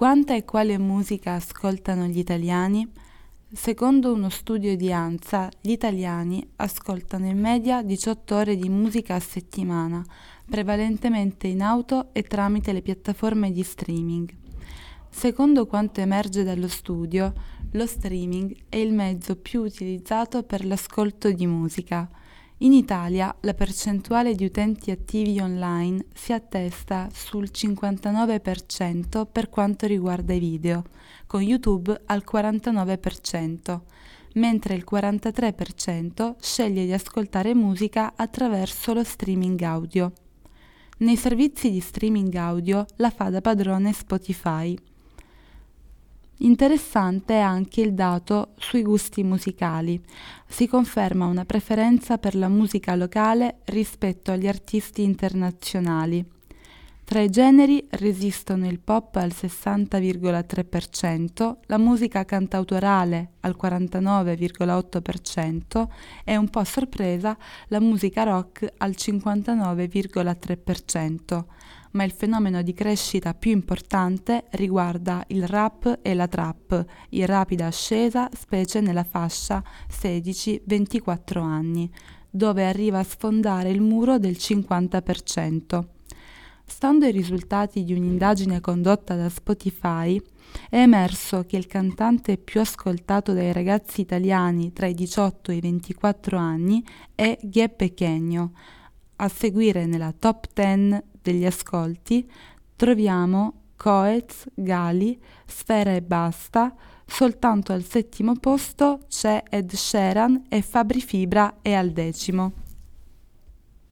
Quanta e quale musica ascoltano gli italiani? Secondo uno studio di ANSA, gli italiani ascoltano in media 18 ore di musica a settimana, prevalentemente in auto e tramite le piattaforme di streaming. Secondo quanto emerge dallo studio, lo streaming è il mezzo più utilizzato per l'ascolto di musica. In Italia la percentuale di utenti attivi online si attesta sul 59% per quanto riguarda i video, con YouTube al 49%, mentre il 43% sceglie di ascoltare musica attraverso lo streaming audio. Nei servizi di streaming audio la fa da padrone Spotify. Interessante è anche il dato sui gusti musicali. Si conferma una preferenza per la musica locale rispetto agli artisti internazionali. Tra i generi resistono il pop al 60,3%, la musica cantautorale al 49,8% e un po' a sorpresa la musica rock al 59,3% ma il fenomeno di crescita più importante riguarda il rap e la trap, in rapida ascesa specie nella fascia 16-24 anni, dove arriva a sfondare il muro del 50%. Stando ai risultati di un'indagine condotta da Spotify, è emerso che il cantante più ascoltato dai ragazzi italiani tra i 18 e i 24 anni è Ghie Pechegno. A seguire nella top 10 degli ascolti troviamo Coez, Gali, Sfera e Basta, soltanto al settimo posto c'è Ed Sheeran e Fabri Fibra è al decimo.